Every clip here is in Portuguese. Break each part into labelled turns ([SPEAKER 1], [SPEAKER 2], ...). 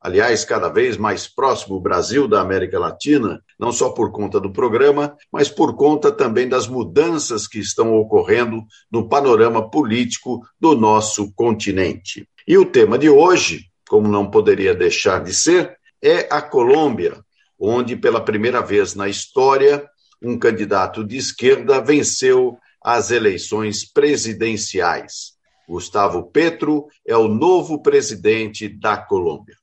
[SPEAKER 1] aliás, cada vez mais próximo o Brasil da América Latina, não só por conta do programa, mas por conta também das mudanças que estão ocorrendo no panorama político do nosso continente. E o tema de hoje, como não poderia deixar de ser, é a Colômbia, onde pela primeira vez na história um candidato de esquerda venceu as eleições presidenciais. Gustavo Petro é o novo presidente da Colômbia.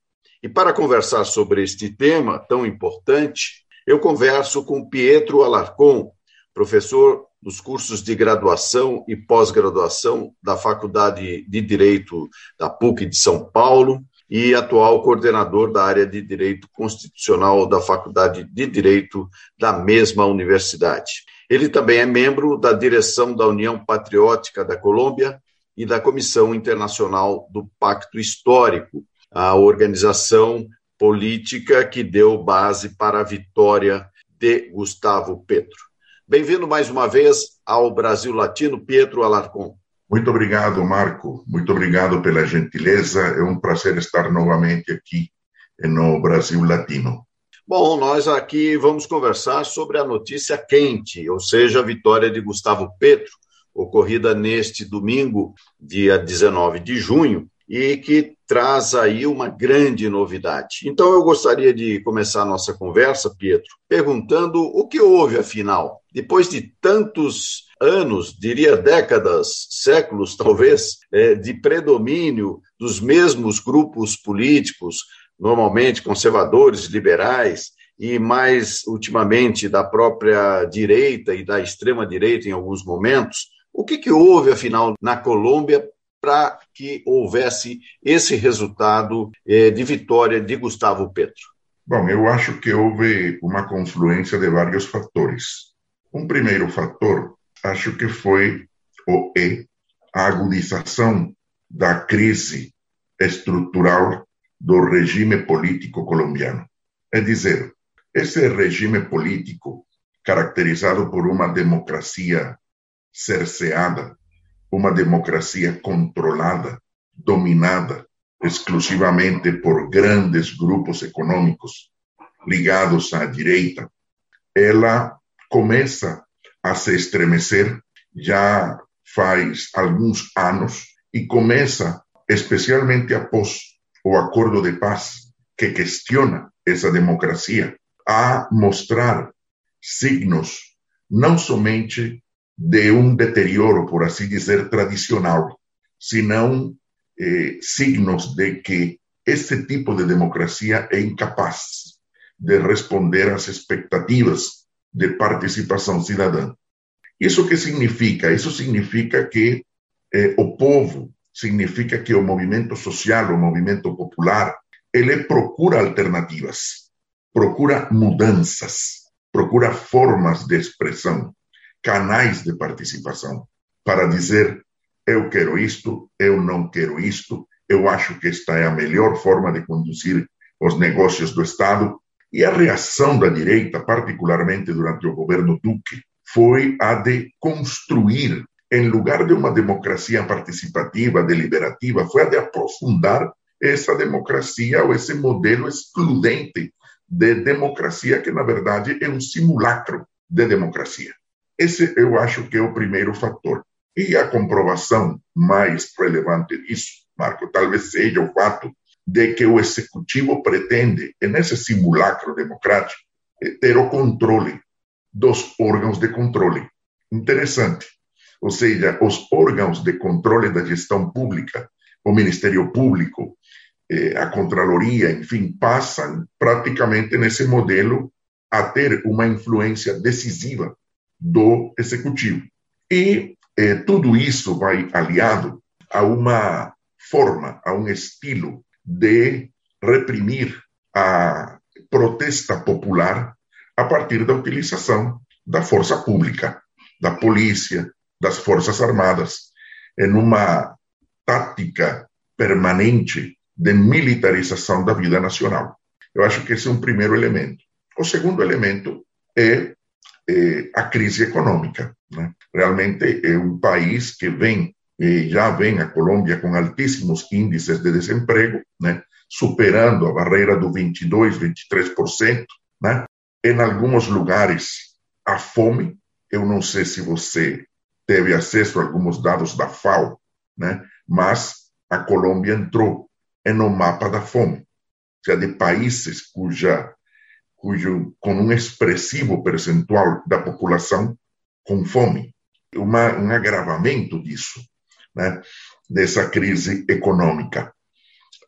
[SPEAKER 1] E para conversar sobre este tema tão importante, eu converso com Pietro Alarcon, professor dos cursos de graduação e pós-graduação da Faculdade de Direito da PUC de São Paulo e atual coordenador da área de Direito Constitucional da Faculdade de Direito da mesma universidade. Ele também é membro da direção da União Patriótica da Colômbia e da Comissão Internacional do Pacto Histórico, a organização política que deu base para a vitória de Gustavo Petro. Bem-vindo mais uma vez ao Brasil Latino, Pietro Alarcon.
[SPEAKER 2] Muito obrigado, Marco. Muito obrigado pela gentileza. É um prazer estar novamente aqui no Brasil Latino.
[SPEAKER 1] Bom, nós aqui vamos conversar sobre a notícia quente, ou seja, a vitória de Gustavo Petro, ocorrida neste domingo, dia 19 de junho, e que traz aí uma grande novidade. Então eu gostaria de começar a nossa conversa, Pietro, perguntando o que houve afinal. Depois de tantos anos, diria décadas, séculos talvez, é, de predomínio dos mesmos grupos políticos, normalmente conservadores, liberais, e mais ultimamente da própria direita e da extrema direita em alguns momentos, o que, que houve afinal na Colômbia para que houvesse esse resultado eh, de vitória de Gustavo Petro?
[SPEAKER 2] Bom, eu acho que houve uma confluência de vários fatores. Um primeiro fator, acho que foi o E, a agudização da crise estrutural do regime político colombiano. É dizer, esse regime político, caracterizado por uma democracia cerceada, uma democracia controlada, dominada exclusivamente por grandes grupos econômicos ligados à direita, ela começa a se estremecer já faz alguns anos e começa, especialmente após o acordo de paz que questiona essa democracia, a mostrar signos não somente de um deterioro, por assim dizer, tradicional, senão eh, signos de que esse tipo de democracia é incapaz de responder às expectativas de participação cidadã. Isso que significa? Isso significa que eh, o povo, significa que o movimento social, o movimento popular, ele procura alternativas, procura mudanças, procura formas de expressão canais de participação para dizer eu quero isto, eu não quero isto, eu acho que esta é a melhor forma de conduzir os negócios do Estado. E a reação da direita, particularmente durante o governo Duque, foi a de construir, em lugar de uma democracia participativa, deliberativa, foi a de aprofundar essa democracia ou esse modelo excludente de democracia, que na verdade é um simulacro de democracia. Esse eu acho que é o primeiro fator. E a comprovação mais relevante disso, Marco, talvez seja o fato de que o executivo pretende, nesse simulacro democrático, eh, ter o controle dos órgãos de controle. Interessante. Ou seja, os órgãos de controle da gestão pública, o Ministério Público, eh, a Contraloria, enfim, passam praticamente nesse modelo a ter uma influência decisiva do executivo. E eh, tudo isso vai aliado a uma forma, a um estilo de reprimir a protesta popular a partir da utilização da força pública, da polícia, das Forças Armadas em uma tática permanente de militarização da vida nacional. Eu acho que esse é um primeiro elemento. O segundo elemento é, é a crise econômica. Né? Realmente é um país que vem, já vem a Colômbia com altíssimos índices de desemprego, né? superando a barreira do 22, 23%. Né? Em alguns lugares, a fome. Eu não sei se você teve acesso a alguns dados da FAO, né? mas a Colômbia entrou no mapa da fome, ou seja, de países cuja, cujo, com um expressivo percentual da população com fome. Uma, um agravamento disso, né? dessa crise econômica.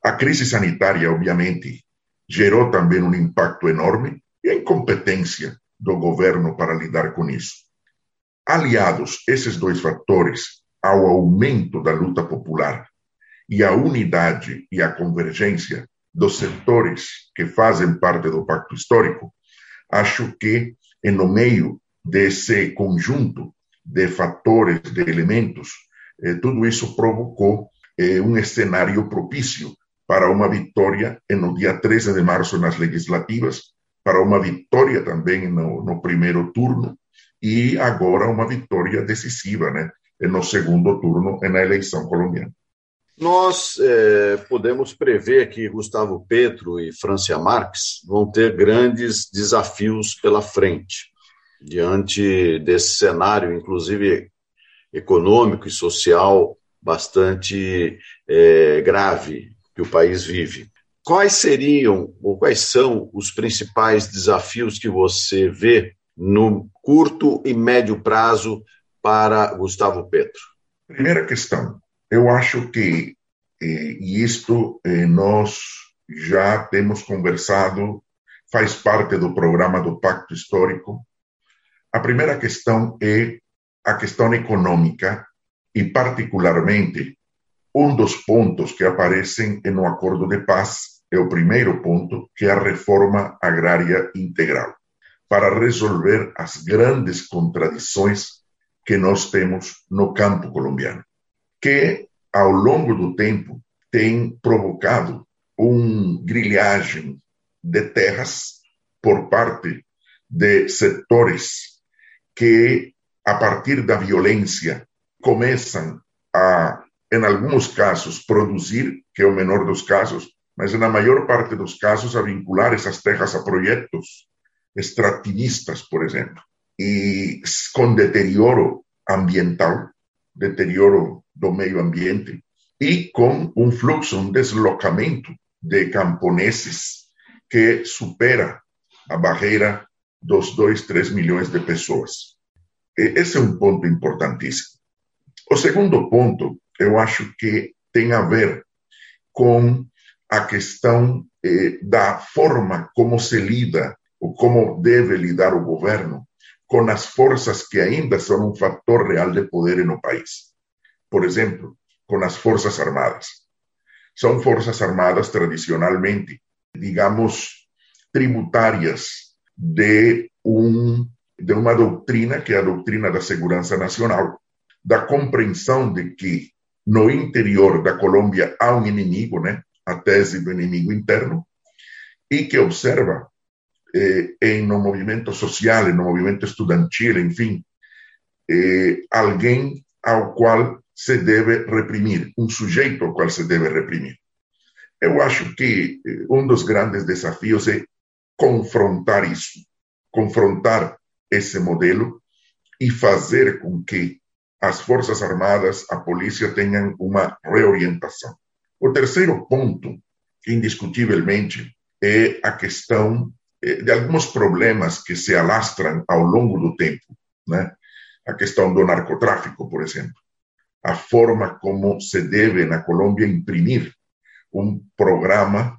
[SPEAKER 2] A crise sanitária, obviamente, gerou também um impacto enorme e a incompetência do governo para lidar com isso. Aliados esses dois fatores ao aumento da luta popular e à unidade e à convergência dos setores que fazem parte do pacto histórico, acho que, no meio desse conjunto de fatores, de elementos, eh, tudo isso provocou eh, um cenário propício para uma vitória no dia 13 de março nas legislativas, para uma vitória também no, no primeiro turno e agora uma vitória decisiva, né, no segundo turno na eleição colombiana.
[SPEAKER 1] Nós é, podemos prever que Gustavo Petro e Francia Marques vão ter grandes desafios pela frente, diante desse cenário, inclusive econômico e social, bastante é, grave que o país vive. Quais seriam ou quais são os principais desafios que você vê no curto e médio prazo para Gustavo Petro?
[SPEAKER 2] Primeira questão, eu acho que, eh, e isto eh, nós já temos conversado, faz parte do programa do Pacto Histórico. A primeira questão é a questão econômica e, particularmente, um dos pontos que aparecem no acordo de paz é o primeiro ponto, que é a reforma agrária integral, para resolver as grandes contradições que nós temos no campo colombiano, que ao longo do tempo tem provocado uma grilhagem de terras por parte de setores que, a partir da violência, começam a, em alguns casos, produzir, que é o menor dos casos, mas na maior parte dos casos a vincular essas terras a projetos extrativistas, por exemplo, e com deterioro ambiental, deterioro do meio ambiente, e com um fluxo, um deslocamento de camponeses que supera a barreira dos 2, 3 milhões de pessoas. Esse é um ponto importantíssimo. O segundo ponto, eu acho que tem a ver com a questão eh, da forma como se lida ou como deve lidar o governo com as forças que ainda são um fator real de poder no país. Por exemplo, com as Forças Armadas. São Forças Armadas tradicionalmente, digamos, tributárias de, um, de uma doutrina, que é a doutrina da segurança nacional, da compreensão de que no interior da Colômbia há um inimigo, né? a tese do inimigo interno, e que observa eh, em no movimento social, no movimento estudantil, enfim, eh, alguém ao qual se deve reprimir, um sujeito ao qual se deve reprimir. Eu acho que eh, um dos grandes desafios é confrontar isso, confrontar esse modelo e fazer com que as Forças Armadas, a polícia tenham uma reorientação. O terceiro ponto, indiscutivelmente, é a questão eh, de alguns problemas que se alastram ao longo do tempo, né? A questão do narcotráfico, por exemplo, a forma como se deve na Colômbia imprimir um programa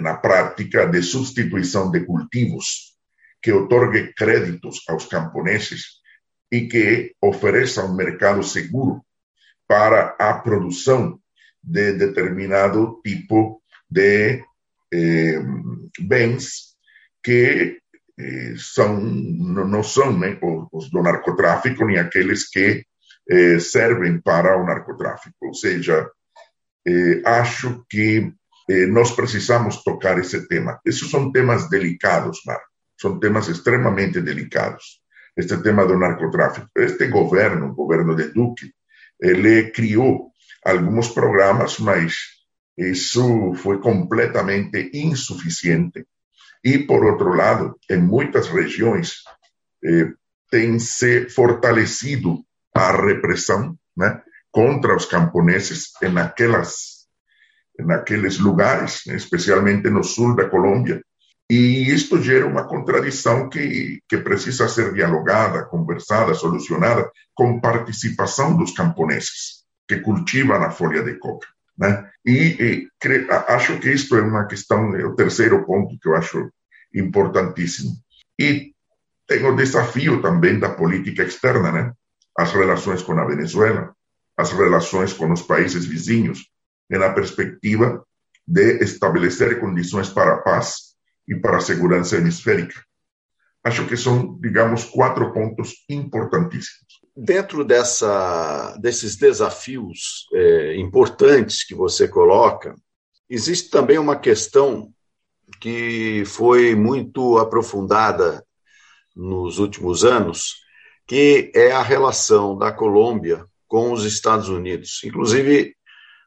[SPEAKER 2] na prática de substituição de cultivos que otorgue créditos aos camponeses e que ofereça um mercado seguro para a produção de determinado tipo de eh, bens que eh, são, não são né, os do narcotráfico nem aqueles que eh, servem para o narcotráfico. Ou seja, eh, acho que eh, nós precisamos tocar esse tema. Esses são temas delicados, Marco. São temas extremamente delicados. Este tema do narcotráfico. Este governo, o governo de Duque, ele criou alguns programas, mas isso foi completamente insuficiente. E, por outro lado, em muitas regiões, eh, tem se fortalecido a repressão né, contra os camponeses naquelas, naqueles lugares, especialmente no sul da Colômbia. E isto gera uma contradição que, que precisa ser dialogada, conversada, solucionada com participação dos camponeses que cultivam a folha de coca. Né? E, e cre, acho que isto é uma questão, é o terceiro ponto que eu acho importantíssimo. E tem o desafio também da política externa, né? As relações com a Venezuela, as relações com os países vizinhos, na perspectiva de estabelecer condições para a paz e para a segurança hemisférica. Acho que são, digamos, quatro pontos importantíssimos.
[SPEAKER 1] Dentro dessa, desses desafios é, importantes que você coloca, existe também uma questão que foi muito aprofundada nos últimos anos, que é a relação da Colômbia com os Estados Unidos. Inclusive,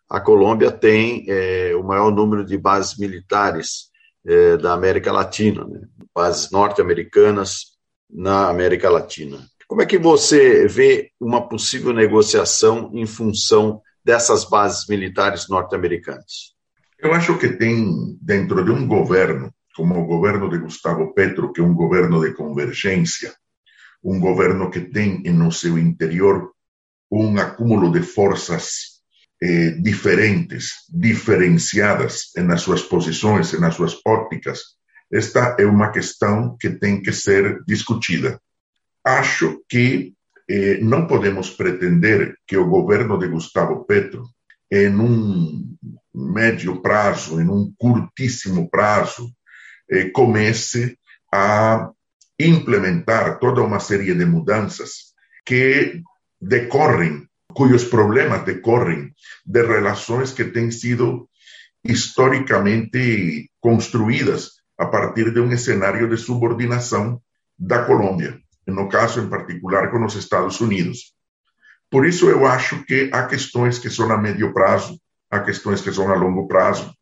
[SPEAKER 1] a Colômbia tem é, o maior número de bases militares é, da América Latina, né? bases norte-americanas na América Latina. Como é que você vê uma possível negociação em função dessas bases militares norte-americanas?
[SPEAKER 2] Eu acho que tem, dentro de um governo, como o governo de Gustavo Petro, que é um governo de convergência, um governo que tem no seu interior um acúmulo de forças eh, diferentes, diferenciadas nas suas posições, nas suas ópticas, esta é uma questão que tem que ser discutida. Acho que eh, não podemos pretender que o governo de Gustavo Petro, em um médio prazo, em um curtíssimo prazo, eh, comece a implementar toda uma série de mudanças que decorrem, cujos problemas decorrem de relações que têm sido historicamente construídas a partir de um cenário de subordinação da Colômbia, no caso em particular com os Estados Unidos. Por isso eu acho que há questões que são a médio prazo, há questões que são a longo prazo,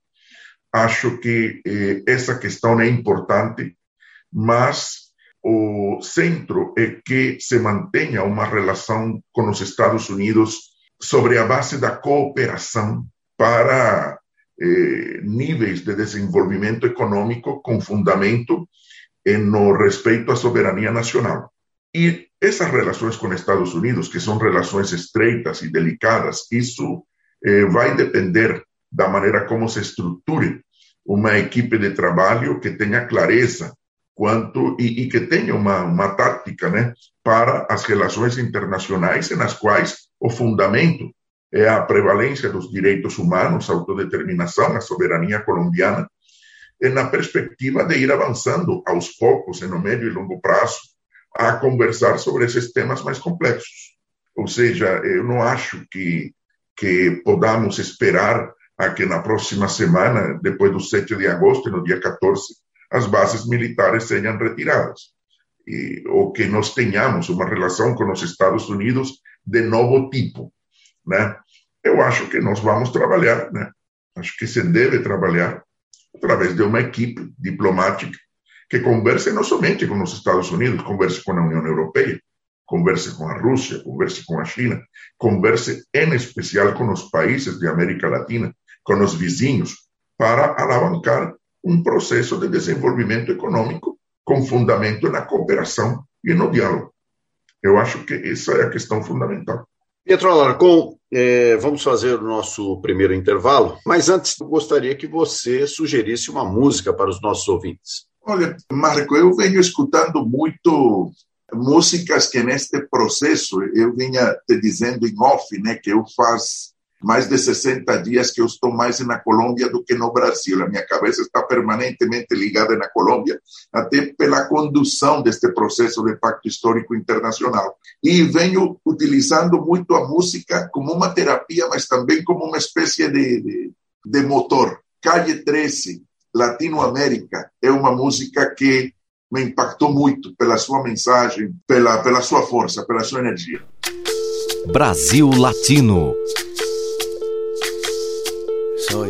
[SPEAKER 2] acho que eh, essa questão é importante, mas o centro é que se mantenha uma relação com os Estados Unidos sobre a base da cooperação para eh, níveis de desenvolvimento econômico com fundamento no respeito à soberania nacional. E essas relações com os Estados Unidos, que são relações estreitas e delicadas, isso eh, vai depender da maneira como se estruture uma equipe de trabalho que tenha clareza quanto e, e que tenha uma, uma tática né, para as relações internacionais nas quais o fundamento é a prevalência dos direitos humanos, a autodeterminação, a soberania colombiana, na perspectiva de ir avançando aos poucos, no médio e longo prazo, a conversar sobre esses temas mais complexos. Ou seja, eu não acho que, que podamos esperar a que na próxima semana, depois do 7 de agosto, no dia 14, as bases militares sejam retiradas. E, ou que nós tenhamos uma relação com os Estados Unidos de novo tipo, né? Eu acho que nós vamos trabalhar, né? Acho que se deve trabalhar através de uma equipe diplomática que converse não somente com os Estados Unidos, converse com a União Europeia, converse com a Rússia, converse com a China, converse em especial com os países de América Latina, com os vizinhos, para alavancar um processo de desenvolvimento econômico com fundamento na cooperação e no diálogo. Eu acho que essa é a questão fundamental.
[SPEAKER 1] Pietro Alarcon, é, vamos fazer o nosso primeiro intervalo, mas antes eu gostaria que você sugerisse uma música para os nossos ouvintes.
[SPEAKER 2] Olha, Marco, eu venho escutando muito músicas que neste processo eu vinha te dizendo em off, né, que eu faz mais de 60 dias que eu estou mais na Colômbia do que no Brasil. A minha cabeça está permanentemente ligada na Colômbia, até pela condução deste processo de pacto histórico internacional. E venho utilizando muito a música como uma terapia, mas também como uma espécie de, de, de motor. Calle 13, Latinoamérica, é uma música que me impactou muito pela sua mensagem, pela, pela sua força, pela sua energia.
[SPEAKER 3] Brasil Latino.
[SPEAKER 4] Soy,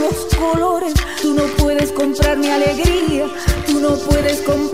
[SPEAKER 5] los colores, tú no puedes comprar mi alegría, tú no puedes comprar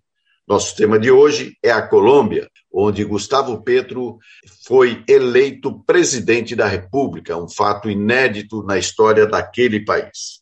[SPEAKER 1] Nosso tema de hoje é a Colômbia, onde Gustavo Petro foi eleito presidente da República, um fato inédito na história daquele país.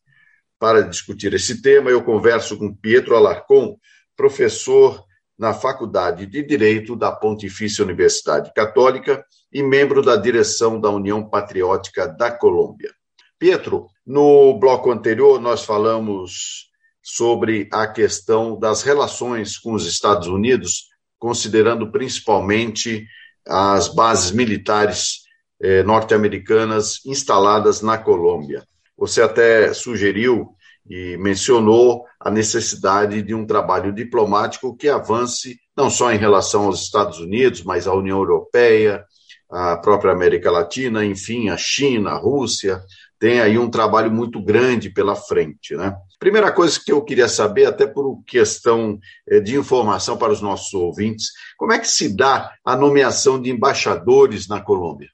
[SPEAKER 1] Para discutir esse tema, eu converso com Pietro Alarcon, professor na Faculdade de Direito da Pontifícia Universidade Católica e membro da direção da União Patriótica da Colômbia. Pietro, no bloco anterior nós falamos sobre a questão das relações com os Estados Unidos, considerando principalmente as bases militares eh, norte-americanas instaladas na Colômbia. Você até sugeriu e mencionou a necessidade de um trabalho diplomático que avance não só em relação aos Estados Unidos, mas à União Europeia, à própria América Latina, enfim, a China, a Rússia, tem aí um trabalho muito grande pela frente, né? Primeira coisa que eu queria saber, até por questão eh, de informação para os nossos ouvintes, como é que se dá a nomeação de embaixadores na Colômbia?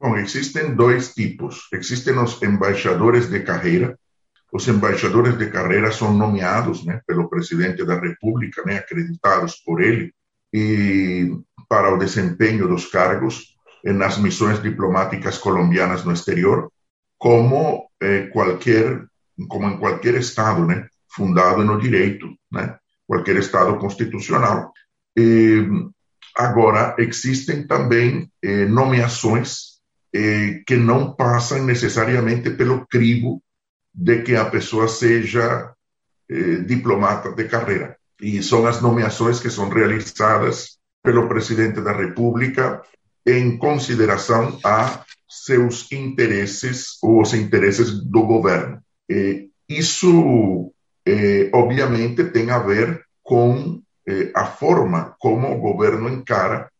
[SPEAKER 2] Bom, existem dois tipos. Existem os embaixadores de carreira. Os embaixadores de carreira são nomeados né, pelo presidente da República, né, acreditados por ele, e para o desempenho dos cargos nas missões diplomáticas colombianas no exterior como eh, qualquer como em qualquer estado, né, fundado no direito, né, qualquer estado constitucional. E, agora existem também eh, nomeações eh, que não passam necessariamente pelo crivo de que a pessoa seja eh, diplomata de carreira. E são as nomeações que são realizadas pelo presidente da República em consideração a seus interesses ou os interesses do governo. E isso, eh, obviamente, tem a ver com eh, a forma como o governo encara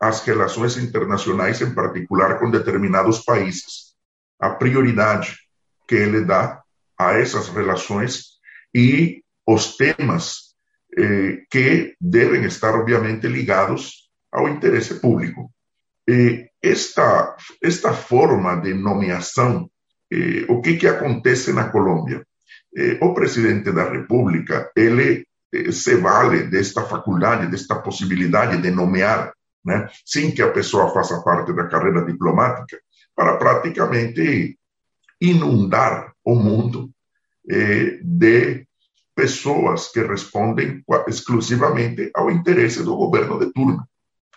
[SPEAKER 2] as relações internacionais, em particular com determinados países, a prioridade que ele dá a essas relações e os temas eh, que devem estar, obviamente, ligados ao interesse público. Esta, esta forma de nomeação, o que, que acontece na Colômbia? O presidente da República, ele eh, se vale desta faculdade, desta possibilidade de nomear, né, sem que a pessoa faça parte da carreira diplomática, para praticamente inundar o mundo eh, de pessoas que respondem exclusivamente ao interesse do governo de turno.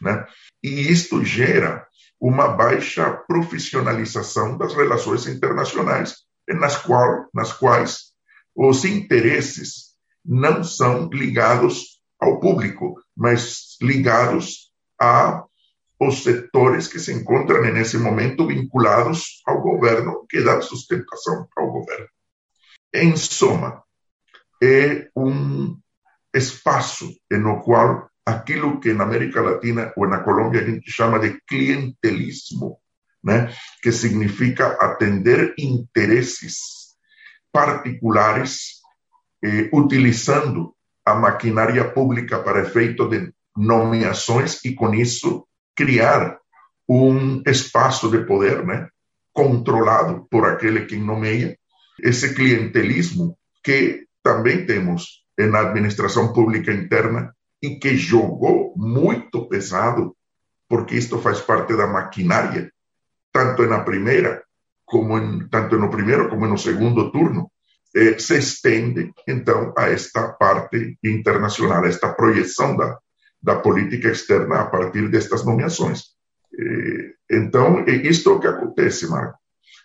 [SPEAKER 2] Né? E isto gera uma baixa profissionalização das relações internacionais, nas, qual, nas quais os interesses não são ligados ao público, mas ligados a os setores que se encontram nesse momento vinculados ao governo, que dá sustentação ao governo. Em suma, é um espaço no qual aquilo que na América Latina ou na Colômbia a gente chama de clientelismo, né? que significa atender interesses particulares eh, utilizando a maquinária pública para efeito de nomeações e, com isso, criar um espaço de poder né? controlado por aquele que nomeia. Esse clientelismo que também temos na administração pública interna e que jogou muito pesado, porque isto faz parte da maquinária, tanto na primeira, como em, tanto no primeiro como no segundo turno, eh, se estende, então, a esta parte internacional, a esta projeção da, da política externa a partir destas nomeações. Eh, então, é isto que acontece, Marco.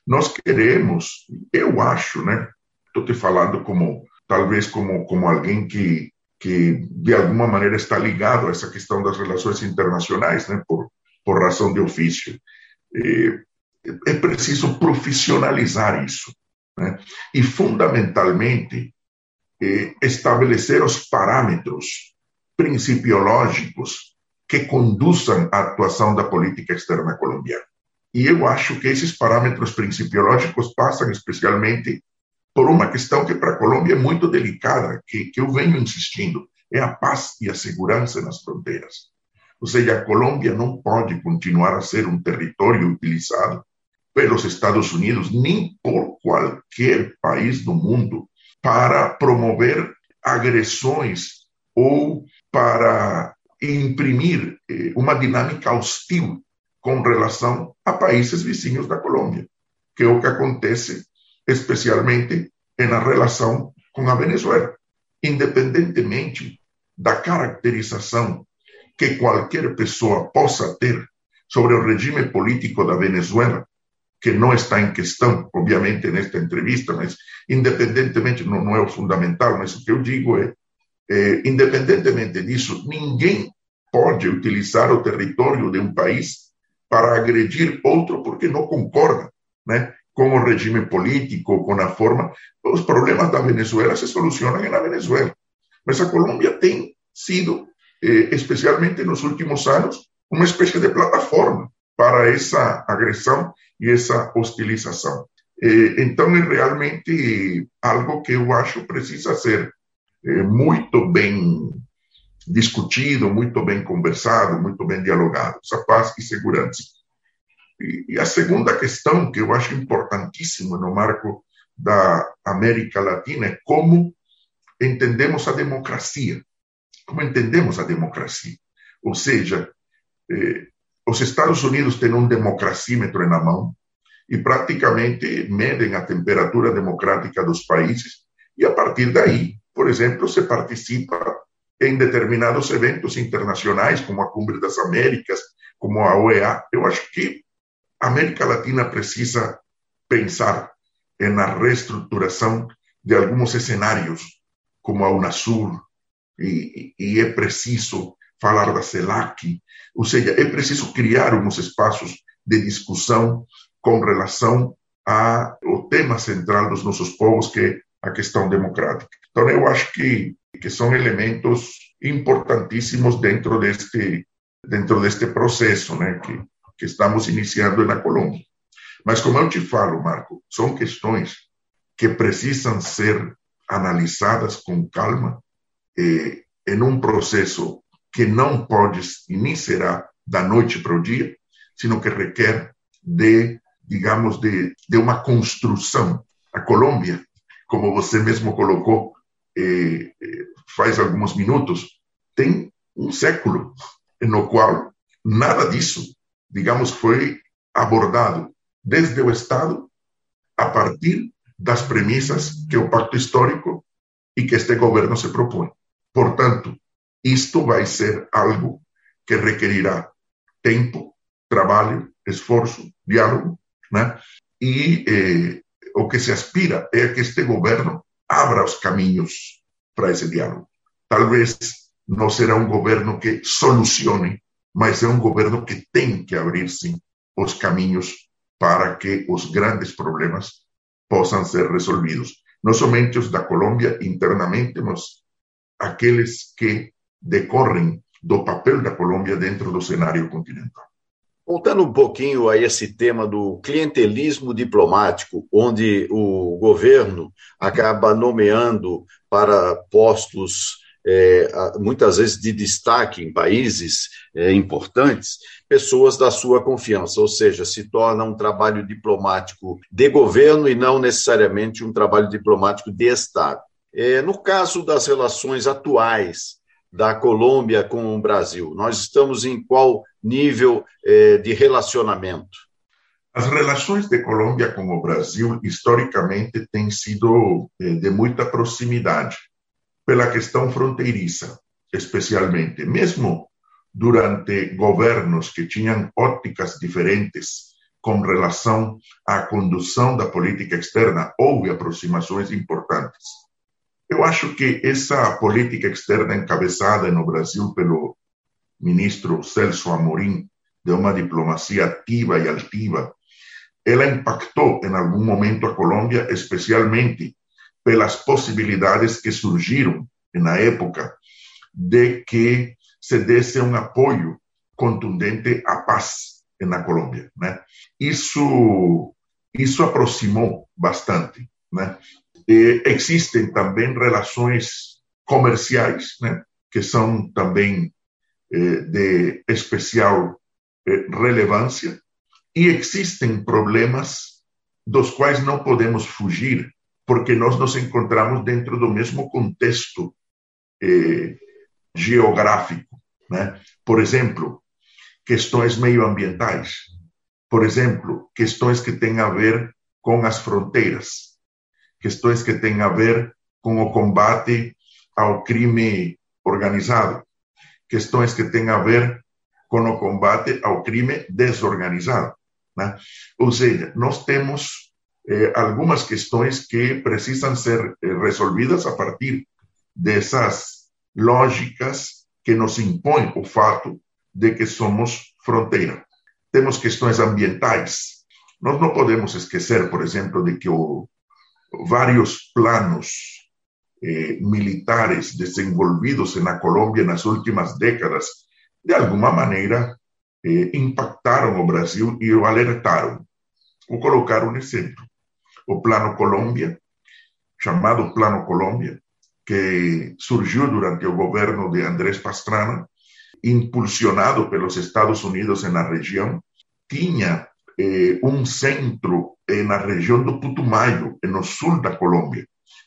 [SPEAKER 2] Nós queremos, eu acho, né? Estou te falando como, talvez como, como alguém que que de alguma maneira está ligado a essa questão das relações internacionais, né, por, por razão de ofício. É, é preciso profissionalizar isso. Né, e, fundamentalmente, é, estabelecer os parâmetros principiológicos que conduzam a atuação da política externa colombiana. E eu acho que esses parâmetros principiológicos passam especialmente por uma questão que para a Colômbia é muito delicada, que, que eu venho insistindo, é a paz e a segurança nas fronteiras. Ou seja, a Colômbia não pode continuar a ser um território utilizado pelos Estados Unidos, nem por qualquer país do mundo, para promover agressões ou para imprimir eh, uma dinâmica hostil com relação a países vizinhos da Colômbia, que é o que acontece especialmente na relação com a Venezuela. Independentemente da caracterização que qualquer pessoa possa ter sobre o regime político da Venezuela, que não está em questão, obviamente, nesta entrevista, mas independentemente, não, não é o fundamental, mas o que eu digo é, é, independentemente disso, ninguém pode utilizar o território de um país para agredir outro porque não concorda né, com o regime político, com a forma. Os problemas da Venezuela se solucionam na Venezuela. Mas a Colômbia tem sido, eh, especialmente nos últimos anos, uma espécie de plataforma para essa agressão e essa hostilização. Eh, então, é realmente algo que eu acho precisa ser eh, muito bem discutido, muito bem conversado, muito bem dialogado, essa paz e segurança. E, e a segunda questão que eu acho importantíssima no marco da América Latina é como entendemos a democracia. Como entendemos a democracia? Ou seja, eh, os Estados Unidos têm um democracímetro na mão e praticamente medem a temperatura democrática dos países e a partir daí, por exemplo, se participa em determinados eventos internacionais, como a Cumbre das Américas, como a OEA. Eu acho que a América Latina precisa pensar na reestruturação de alguns cenários, como a Unasur, e, e é preciso falar da CELAC, ou seja, é preciso criar uns espaços de discussão com relação ao tema central dos nossos povos, que é a questão democrática. Então, eu acho que que são elementos importantíssimos dentro deste dentro deste processo, né, que, que estamos iniciando na Colômbia. Mas como eu te falo, Marco, são questões que precisam ser analisadas com calma em um processo que não pode será da noite para o dia, sino que requer de, digamos, de, de uma construção. A Colômbia, como você mesmo colocou, eh, faz alguns minutos, tem um século no qual nada disso, digamos, foi abordado desde o Estado a partir das premissas que o pacto histórico e que este governo se propõe. Portanto, isto vai ser algo que requerirá tempo, trabalho, esforço, diálogo, né? E eh, o que se aspira é que este governo abra os caminhos para esse diálogo. Talvez não será um governo que solucione, mas é um governo que tem que abrir, sim, os caminhos para que os grandes problemas possam ser resolvidos. Não somente os da Colômbia internamente, mas aqueles que decorrem do papel da Colômbia dentro do cenário continental.
[SPEAKER 1] Voltando um pouquinho a esse tema do clientelismo diplomático, onde o governo acaba nomeando para postos é, muitas vezes de destaque em países é, importantes, pessoas da sua confiança, ou seja, se torna um trabalho diplomático de governo e não necessariamente um trabalho diplomático de Estado. É, no caso das relações atuais da Colômbia com o Brasil? Nós estamos em qual nível eh, de relacionamento?
[SPEAKER 2] As relações de Colômbia com o Brasil, historicamente, têm sido eh, de muita proximidade, pela questão fronteiriça, especialmente. Mesmo durante governos que tinham óticas diferentes com relação à condução da política externa, houve aproximações importantes. Eu acho que essa política externa encabeçada no Brasil pelo ministro Celso Amorim, de uma diplomacia ativa e altiva, ela impactou em algum momento a Colômbia, especialmente pelas possibilidades que surgiram na época de que se desse um apoio contundente à paz na Colômbia. Né? Isso, isso aproximou bastante. Né? E existem também relações comerciais, né? que são também eh, de especial eh, relevância, e existem problemas dos quais não podemos fugir, porque nós nos encontramos dentro do mesmo contexto eh, geográfico. Né? Por exemplo, questões meioambientais. Por exemplo, questões que têm a ver com as fronteiras, questões que têm a ver com o combate ao crime organizado, questões que têm a ver com o combate ao crime desorganizado. Né? Ou seja, nós temos eh, algumas questões que precisam ser eh, resolvidas a partir dessas lógicas que nos impõem o fato de que somos fronteira. Temos questões ambientais. Nós não podemos esquecer, por exemplo, de que o, planos eh, militares desenvolvidos na Colômbia nas últimas décadas, de alguma maneira, eh, impactaram o Brasil e o alertaram. Vou colocar um exemplo. O Plano Colômbia, chamado Plano Colômbia, que surgiu durante o governo de Andrés Pastrana, impulsionado pelos Estados Unidos na região, tinha eh, um centro na região do Putumayo, no sul da Colômbia,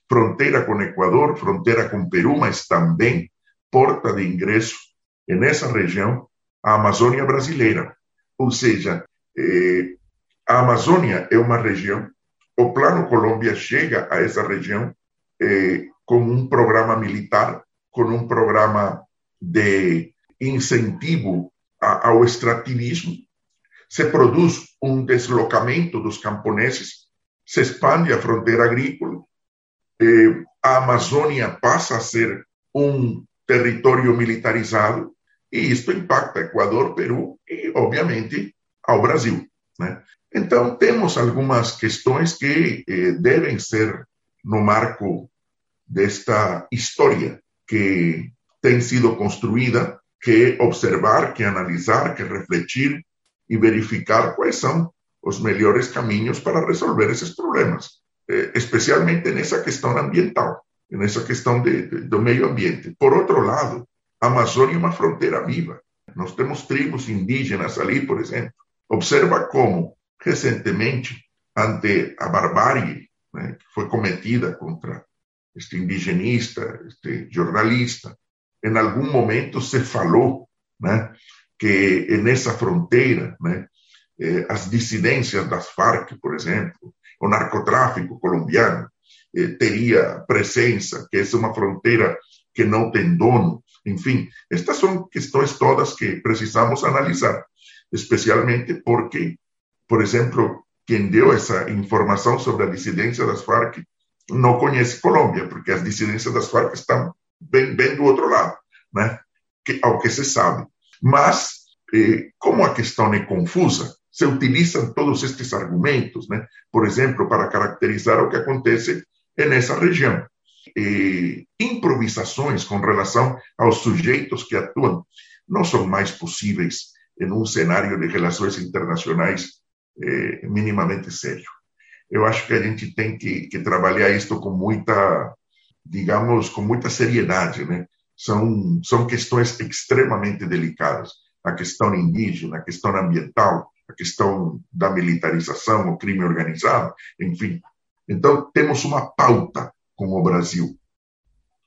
[SPEAKER 2] fronteira com Equador, fronteira com Peru, mas também porta de ingresso nessa região a Amazônia brasileira. Ou seja, eh, a Amazônia é uma região, o Plano Colômbia chega a essa região eh, com um programa militar, com um programa de incentivo ao extrativismo, se produz um deslocamento dos camponeses, se expande a fronteira agrícola, eh, a Amazônia passa a ser um território militarizado, e isto impacta Equador, Peru e, obviamente, ao Brasil. Né? Então, temos algumas questões que eh, devem ser no marco desta história que tem sido construída que observar, que analisar, que refletir e verificar quais são os melhores caminhos para resolver esses problemas, eh, especialmente nessa questão ambiental, nessa questão de, de, do meio ambiente. Por outro lado, a Amazônia é uma fronteira viva. Nós temos tribos indígenas ali, por exemplo. Observa como, recentemente, ante a barbárie né, que foi cometida contra este indigenista, este jornalista, em algum momento se falou né, que nessa fronteira, né, eh, as dissidências das Farc, por exemplo, o narcotráfico colombiano eh, teria presença, que é uma fronteira que não tem dono. Enfim, estas são questões todas que precisamos analisar, especialmente porque, por exemplo, quem deu essa informação sobre a dissidência das Farc não conhece Colômbia, porque as dissidências das Farc estão bem, bem do outro lado, né? que, ao que se sabe. Mas, eh, como a questão é confusa, se utilizam todos estes argumentos, né? por exemplo, para caracterizar o que acontece nessa região. Eh, improvisações com relação aos sujeitos que atuam não são mais possíveis em um cenário de relações internacionais eh, minimamente sério. Eu acho que a gente tem que, que trabalhar isto com muita digamos, com muita seriedade, né? São, são questões extremamente delicadas. A questão indígena, a questão ambiental, a questão da militarização, o crime organizado, enfim. Então, temos uma pauta com o Brasil.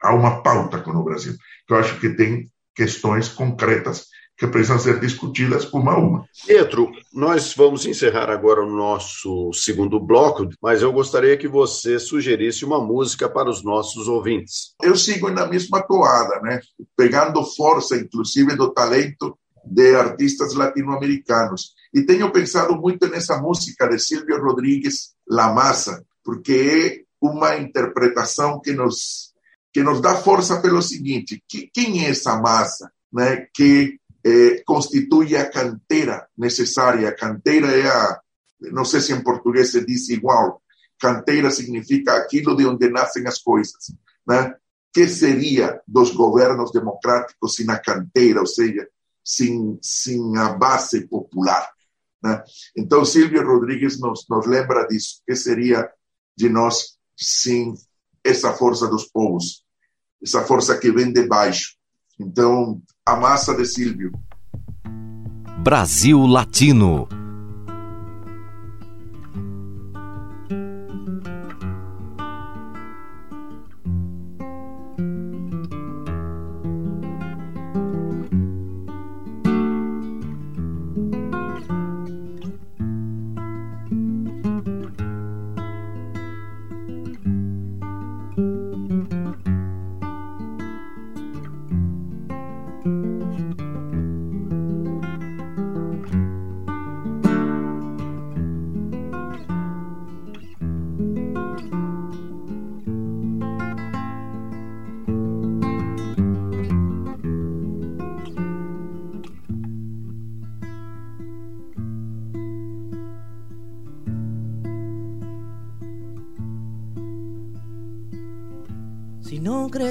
[SPEAKER 2] Há uma pauta com o Brasil. Eu acho que tem questões concretas que precisam ser discutidas uma a uma.
[SPEAKER 1] Pietro, nós vamos encerrar agora o nosso segundo bloco, mas eu gostaria que você sugerisse uma música para os nossos ouvintes.
[SPEAKER 2] Eu sigo na mesma toada, né? Pegando força, inclusive, do talento de artistas latino-americanos. E tenho pensado muito nessa música de Silvio Rodrigues, La Massa, porque é uma interpretação que nos que nos dá força pelo seguinte: que, quem é essa massa, né? Que eh, constituye a cantera necesaria. Cantera é a, não sei se em português se diz igual, canteira significa aquilo de onde nascem as coisas, né? Que seria dos governos democráticos sem a canteira, ou seja, sem, sem a base popular? Né? Então, Silvio Rodrigues nos, nos lembra disso. que seria de nós sem essa força dos povos? Essa força que vem de baixo. Então, a massa de Silvio.
[SPEAKER 3] Brasil Latino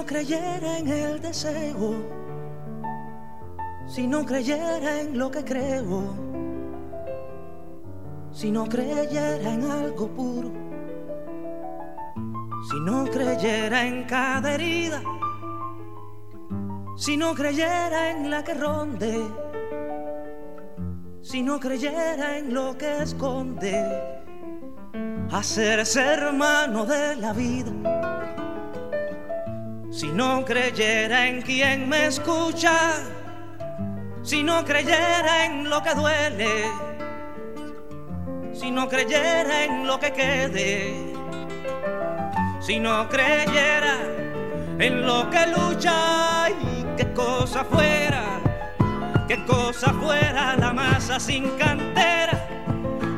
[SPEAKER 6] No creyera en el deseo, si no creyera en lo que creo, si no creyera en algo puro, si no creyera en cada herida, si no creyera en la que ronde, si no creyera en lo que esconde hacerse hermano de la vida. Si no creyera en quien me escucha, si no creyera en lo que duele, si no creyera en lo que quede, si no creyera en lo que lucha y qué cosa fuera, qué cosa fuera la masa sin cantera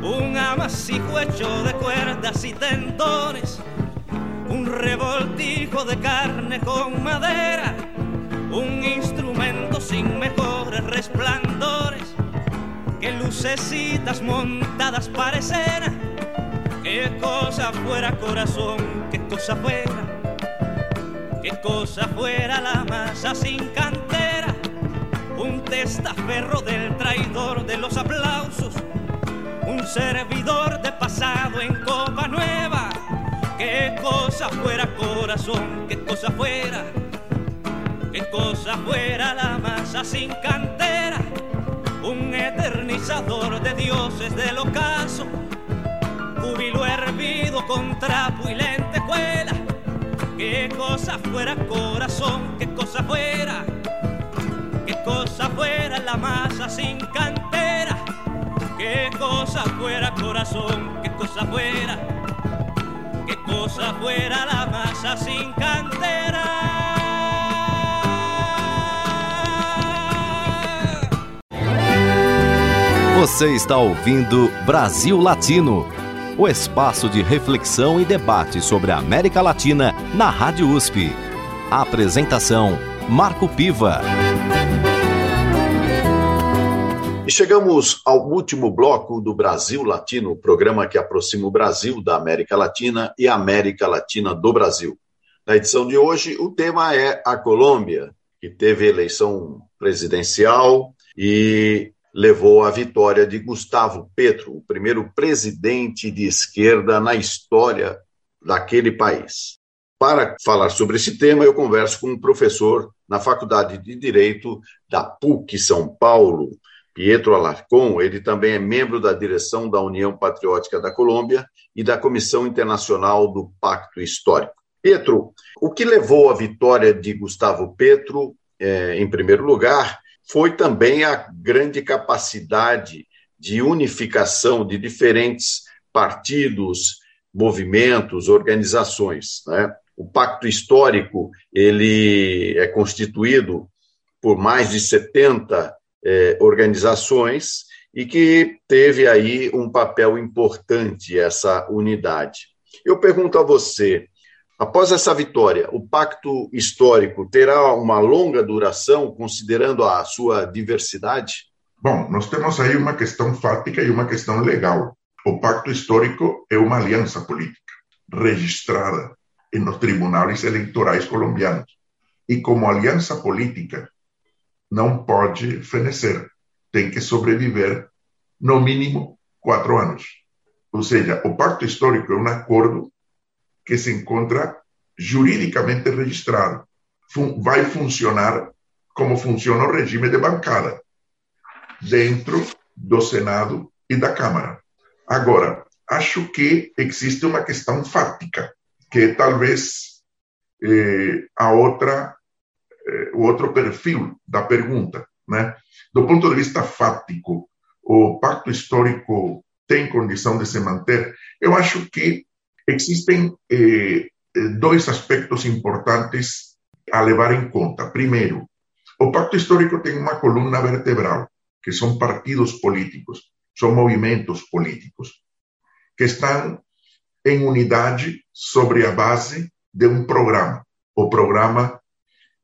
[SPEAKER 6] un amasijo hecho de cuerdas y tendones, revoltijo de carne con madera, un instrumento sin mejores resplandores, que lucecitas montadas para escena, qué cosa fuera corazón, qué cosa fuera, qué cosa fuera la masa sin cantera, un testaferro del traidor de los aplausos un servidor de pasado en copa nueva. Qué cosa fuera corazón, qué cosa fuera, qué cosa fuera la masa sin cantera, un eternizador de dioses del ocaso, júbilo hervido con trapo y lentejuela. Qué cosa fuera corazón, qué cosa fuera, qué cosa fuera la masa sin cantera qué cosa fuera corazón, qué cosa fuera, cosa fuera la masa sin cantera.
[SPEAKER 3] Você está ouvindo Brasil Latino, o espaço de reflexão e debate sobre a América Latina na Rádio USP. A apresentação Marco Piva.
[SPEAKER 1] E chegamos ao último bloco do Brasil Latino, programa que aproxima o Brasil da América Latina e a América Latina do Brasil. Na edição de hoje, o tema é a Colômbia, que teve eleição presidencial e levou à vitória de Gustavo Petro, o primeiro presidente de esquerda na história daquele país. Para falar sobre esse tema, eu converso com um professor na Faculdade de Direito da PUC São Paulo, Pietro Alarcon, ele também é membro da direção da União Patriótica da Colômbia e da Comissão Internacional do Pacto Histórico. Pietro, o que levou à vitória de Gustavo Petro, é, em primeiro lugar, foi também a grande capacidade de unificação de diferentes partidos, movimentos, organizações. Né? O Pacto Histórico ele é constituído por mais de 70 eh, organizações e que teve aí um papel importante essa unidade. Eu pergunto a você, após essa vitória, o pacto histórico terá uma longa duração, considerando a sua diversidade?
[SPEAKER 2] Bom, nós temos aí uma questão fática e uma questão legal. O pacto histórico é uma aliança política registrada nos tribunais eleitorais colombianos. E como aliança política, não pode fenecer, tem que sobreviver no mínimo quatro anos. Ou seja, o pacto histórico é um acordo que se encontra juridicamente registrado. Vai funcionar como funciona o regime de bancada, dentro do Senado e da Câmara. Agora, acho que existe uma questão fática, que talvez eh, a outra o outro perfil da pergunta. Né? Do ponto de vista fático, o pacto histórico tem condição de se manter? Eu acho que existem eh, dois aspectos importantes a levar em conta. Primeiro, o pacto histórico tem uma coluna vertebral, que são partidos políticos, são movimentos políticos, que estão em unidade sobre a base de um programa, o programa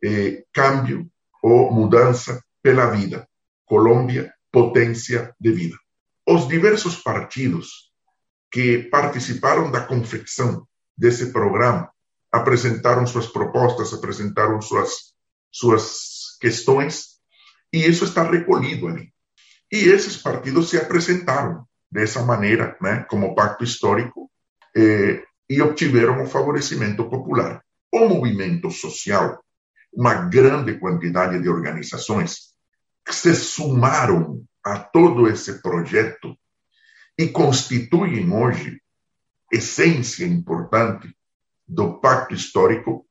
[SPEAKER 2] eh, cambio ou mudança pela vida. Colômbia, potência de vida. Os diversos partidos que participaram da confecção desse programa apresentaram suas propostas, apresentaram suas, suas questões, e isso está recolhido ali. E esses partidos se apresentaram dessa maneira, né, como pacto histórico, eh, e obtiveram o favorecimento popular. O movimento social uma grande quantidade de organizações que se sumaram a todo esse projeto e constituem hoje essência importante do pacto histórico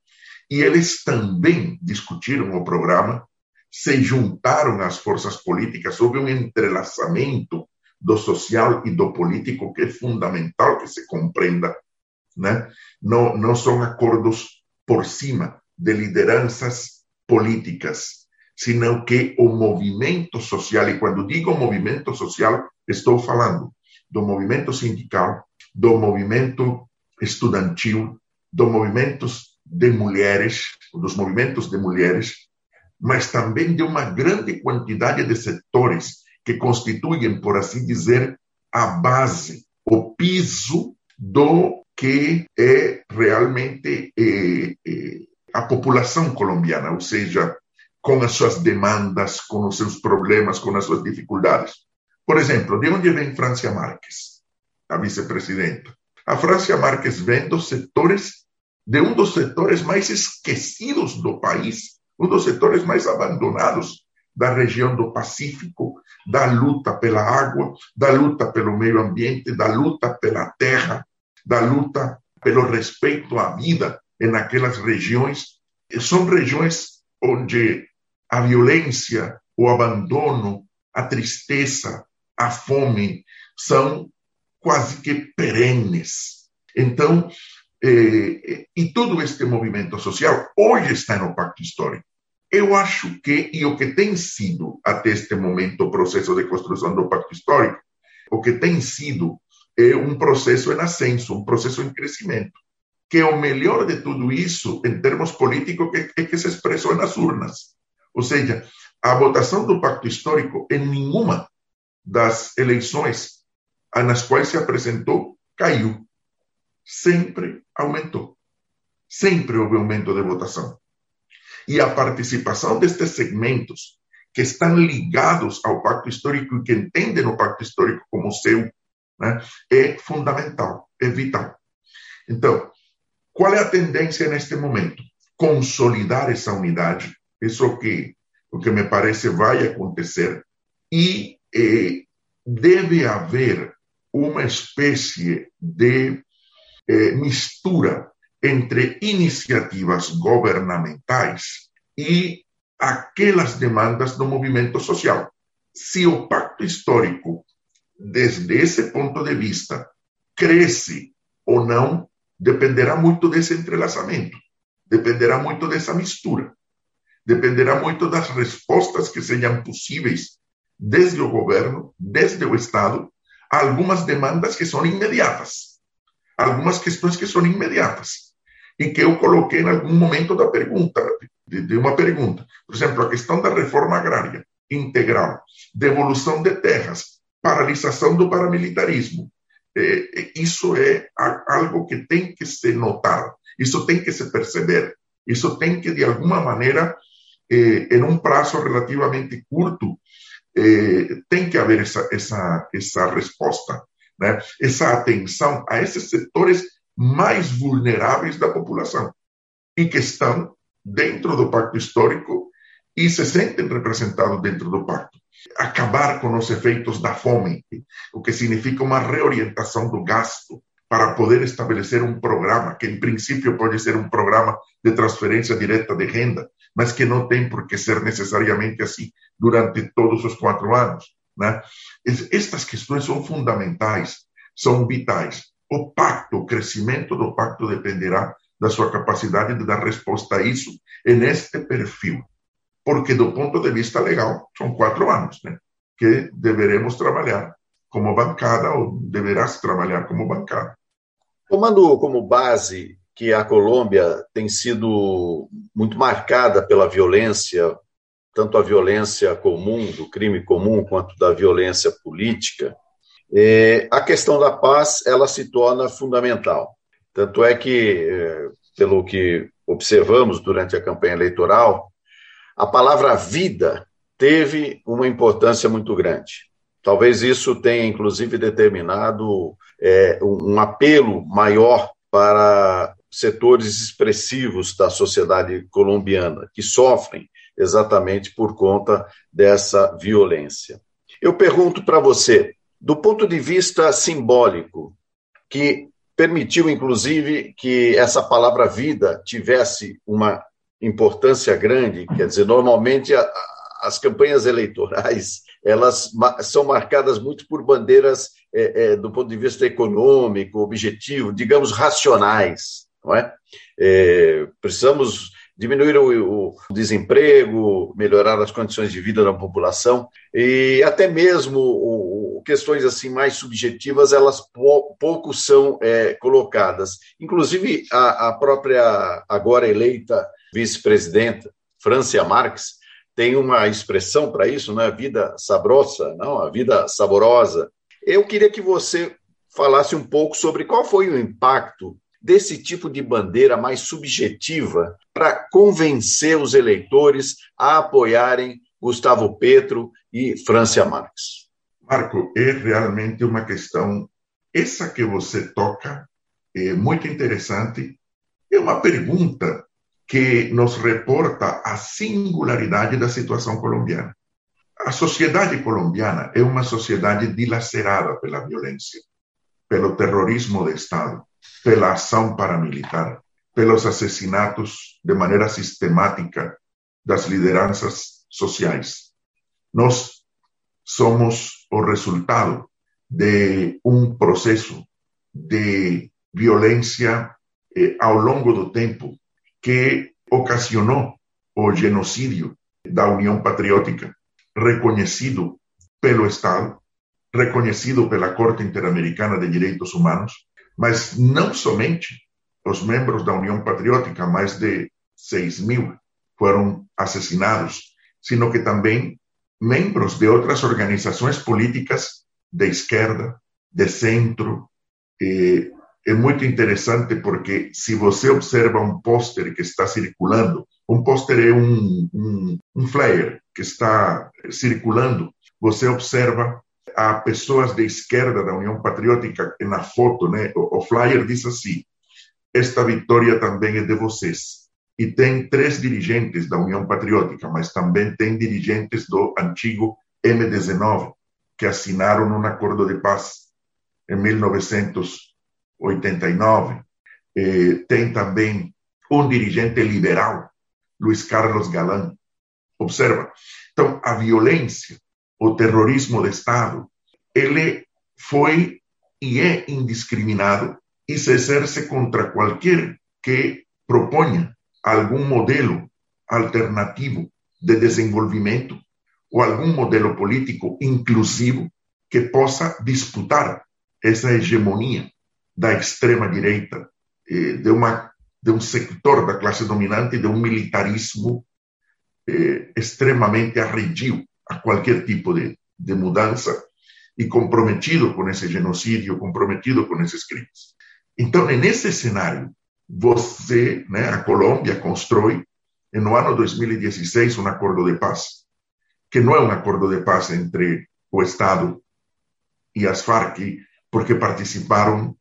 [SPEAKER 2] e eles também discutiram o programa, se juntaram às forças políticas, houve um entrelaçamento do social e do político que é fundamental que se compreenda, né? Não, não são acordos por cima, de lideranças políticas, sino que o movimento social, e quando digo movimento social, estou falando do movimento sindical, do movimento estudantil, dos movimentos de mulheres, dos movimentos de mulheres, mas também de uma grande quantidade de setores que constituem, por assim dizer, a base, o piso do que é realmente eh, população colombiana, ou seja, com as suas demandas, com os seus problemas, com as suas dificuldades. Por exemplo, de onde vem Francia Marques, a vice-presidenta? A Francia Marques vem dos setores, de um dos setores mais esquecidos do país, um dos setores mais abandonados da região do Pacífico, da luta pela água, da luta pelo meio ambiente, da luta pela terra, da luta pelo respeito à vida naquelas regiões. São regiões onde a violência, o abandono, a tristeza, a fome são quase que perenes. Então, eh, e todo este movimento social hoje está no Pacto Histórico. Eu acho que, e o que tem sido até este momento o processo de construção do Pacto Histórico, o que tem sido é um processo em ascenso, um processo em crescimento. Que o melhor de tudo isso, em termos políticos, é que se expressou nas urnas. Ou seja, a votação do Pacto Histórico em nenhuma das eleições nas quais se apresentou caiu. Sempre aumentou. Sempre houve aumento de votação. E a participação destes segmentos que estão ligados ao Pacto Histórico e que entendem o Pacto Histórico como seu, né, é fundamental, é vital. Então, qual é a tendência neste momento? Consolidar essa unidade, isso é que, o que me parece vai acontecer, e eh, deve haver uma espécie de eh, mistura entre iniciativas governamentais e aquelas demandas do movimento social. Se o pacto histórico, desde esse ponto de vista, cresce ou não, dependerá muito desse entrelaçamento, dependerá muito dessa mistura, dependerá muito das respostas que sejam possíveis desde o governo, desde o Estado, a algumas demandas que são imediatas, algumas questões que são imediatas e que eu coloquei em algum momento da pergunta, de, de uma pergunta. Por exemplo, a questão da reforma agrária integral, devolução de terras, paralisação do paramilitarismo. Isso é algo que tem que ser notado, isso tem que se perceber, isso tem que, de alguma maneira, eh, em um prazo relativamente curto, eh, tem que haver essa, essa, essa resposta, né? essa atenção a esses setores mais vulneráveis da população e que estão dentro do pacto histórico e se sentem representados dentro do pacto. Acabar com os efeitos da fome, o que significa uma reorientação do gasto para poder estabelecer um programa que, em princípio, pode ser um programa de transferência direta de renda, mas que não tem por que ser necessariamente assim durante todos os quatro anos. Né? Estas questões são fundamentais, são vitais. O pacto, o crescimento do pacto dependerá da sua capacidade de dar resposta a isso neste perfil. Porque, do ponto de vista legal, são quatro anos né, que deveremos trabalhar como bancada, ou deverás trabalhar como bancada.
[SPEAKER 1] Tomando como base que a Colômbia tem sido muito marcada pela violência, tanto a violência comum, do crime comum, quanto da violência política, é, a questão da paz ela se torna fundamental. Tanto é que, é, pelo que observamos durante a campanha eleitoral, a palavra vida teve uma importância muito grande. Talvez isso tenha, inclusive, determinado é, um apelo maior para setores expressivos da sociedade colombiana, que sofrem exatamente por conta dessa violência. Eu pergunto para você, do ponto de vista simbólico, que permitiu, inclusive, que essa palavra vida tivesse uma importância grande, quer dizer, normalmente a, as campanhas eleitorais elas são marcadas muito por bandeiras é, é, do ponto de vista econômico, objetivo, digamos, racionais, não é? é precisamos diminuir o, o, desemprego, melhorar as condições de vida da população e até mesmo o, questões assim mais subjetivas elas pouco são é, colocadas. Inclusive a, a própria agora eleita vice-presidenta Francia Marques tem uma expressão para isso, não é? A vida sabrosa, não? A vida saborosa. Eu queria que você falasse um pouco sobre qual foi o impacto desse tipo de bandeira mais subjetiva para convencer os eleitores a apoiarem Gustavo Petro e Francia Marques.
[SPEAKER 2] Marco, é realmente uma questão, essa que você toca, é muito interessante. É uma pergunta que nos reporta a singularidade da situação colombiana. A sociedade colombiana é uma sociedade dilacerada pela violência, pelo terrorismo de Estado, pela ação paramilitar, pelos assassinatos de maneira sistemática das lideranças sociais. Nós somos o resultado de um processo de violência eh, ao longo do tempo que ocasionou o genocídio da União Patriótica, reconhecido pelo Estado, reconhecido pela Corte Interamericana de Direitos Humanos, mas não somente os membros da União Patriótica, mais de 6 mil, foram assassinados, sino que também membros de outras organizações políticas de esquerda, de centro. E é muito interessante porque se você observa um pôster que está circulando, um pôster é um, um, um flyer que está circulando, você observa a pessoas de esquerda da União Patriótica na foto, né? O, o flyer diz assim: esta vitória também é de vocês e tem três dirigentes da União Patriótica, mas também tem dirigentes do antigo M19, que assinaram um acordo de paz em 1989. Eh, tem também um dirigente liberal, Luiz Carlos Galán. Observa. Então, a violência, o terrorismo de Estado, ele foi e é indiscriminado e se exerce contra qualquer que proponha algum modelo alternativo de desenvolvimento ou algum modelo político inclusivo que possa disputar essa hegemonia da extrema direita, eh, de uma de um sector da classe dominante, de um militarismo eh, extremamente arredio a qualquer tipo de, de mudança e comprometido com esse genocídio, comprometido com esses crimes. Então, nesse cenário, você, né, a Colômbia constrói no ano 2016 um acordo de paz, que não é um acordo de paz entre o Estado e as Farc, porque participaram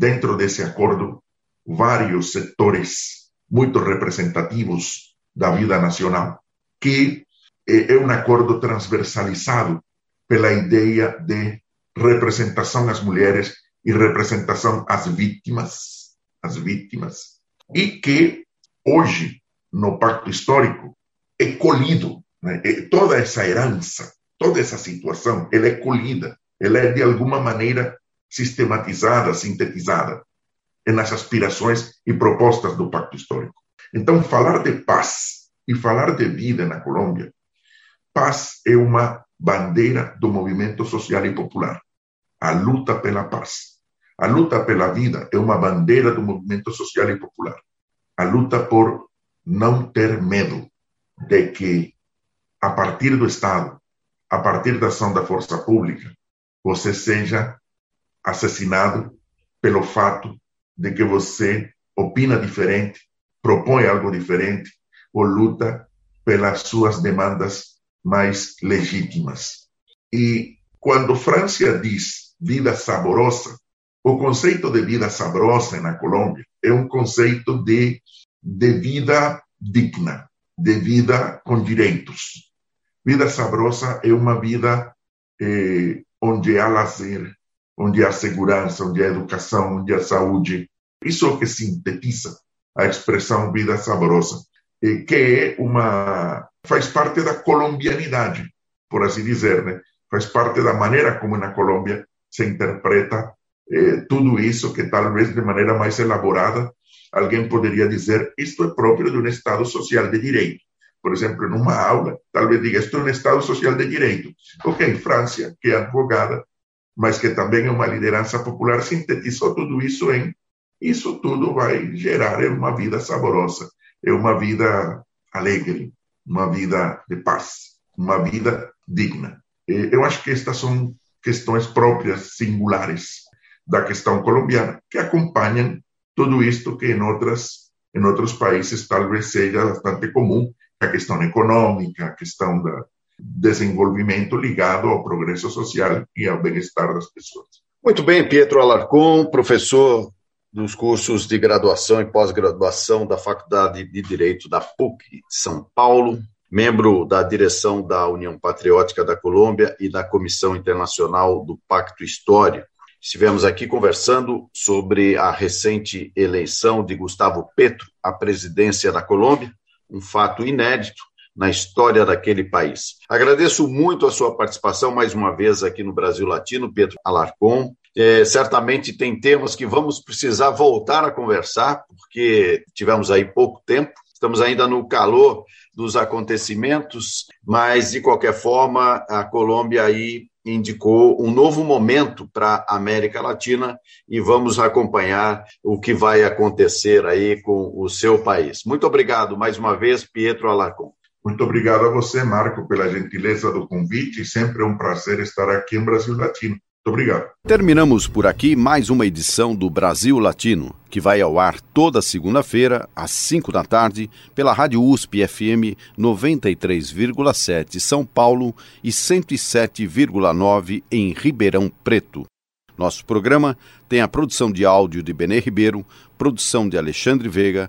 [SPEAKER 2] dentro desse acordo vários setores muito representativos da vida nacional, que é um acordo transversalizado pela ideia de representação às mulheres e representação às vítimas, as vítimas, e que hoje, no Pacto Histórico, é colhido. Né? Toda essa herança, toda essa situação, ela é colhida, ela é de alguma maneira sistematizada, sintetizada nas aspirações e propostas do Pacto Histórico. Então, falar de paz e falar de vida na Colômbia, paz é uma bandeira do movimento social e popular, a luta pela paz. A luta pela vida é uma bandeira do movimento social e popular. A luta por não ter medo de que, a partir do Estado, a partir da ação da força pública, você seja assassinado pelo fato de que você opina diferente, propõe algo diferente ou luta pelas suas demandas mais legítimas. E quando França diz vida saborosa, o conceito de vida sabrosa na Colômbia é um conceito de, de vida digna, de vida com direitos. Vida sabrosa é uma vida eh, onde há lazer, onde há segurança, onde há educação, onde há saúde. Isso é o que sintetiza a expressão vida sabrosa, eh, que é uma faz parte da colombianidade, por assim dizer, né? Faz parte da maneira como na Colômbia se interpreta eh, tudo isso que talvez de maneira mais elaborada alguém poderia dizer isto é próprio de um Estado social de direito. Por exemplo, numa aula, talvez diga isto é um Estado social de direito. Ok, França, que é advogada, mas que também é uma liderança popular, sintetizou tudo isso em isso tudo vai gerar uma vida saborosa, é uma vida alegre, uma vida de paz, uma vida digna. Eu acho que estas são questões próprias, singulares da questão colombiana, que acompanham tudo isto que em outras em outros países talvez seja bastante comum, a questão econômica, a questão da, desenvolvimento ligado ao progresso social e ao bem-estar das pessoas.
[SPEAKER 7] Muito bem, Pietro Alarcon, professor dos cursos de graduação e pós-graduação da Faculdade de Direito da PUC São Paulo, membro da direção da União Patriótica da Colômbia e da Comissão Internacional do Pacto Histórico. Estivemos aqui conversando sobre a recente eleição de Gustavo Petro à presidência da Colômbia, um fato inédito na história daquele país. Agradeço muito a sua participação mais uma vez aqui no Brasil Latino, Pedro Alarcon. É, certamente tem temas que vamos precisar voltar a conversar, porque tivemos aí pouco tempo, estamos ainda no calor dos acontecimentos, mas de qualquer forma a Colômbia aí indicou um novo momento para a América Latina e vamos acompanhar o que vai acontecer aí com o seu país. Muito obrigado mais uma vez, Pietro Alarcon.
[SPEAKER 2] Muito obrigado a você, Marco, pela gentileza do convite. Sempre é um prazer estar aqui em Brasil Latino. Muito obrigado.
[SPEAKER 1] Terminamos por aqui mais uma edição do Brasil Latino, que vai ao ar toda segunda-feira, às 5 da tarde, pela Rádio USP FM 93,7 São Paulo e 107,9 em Ribeirão Preto. Nosso programa tem a produção de áudio de Benê Ribeiro, produção de Alexandre Veiga,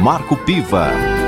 [SPEAKER 3] Marco Piva.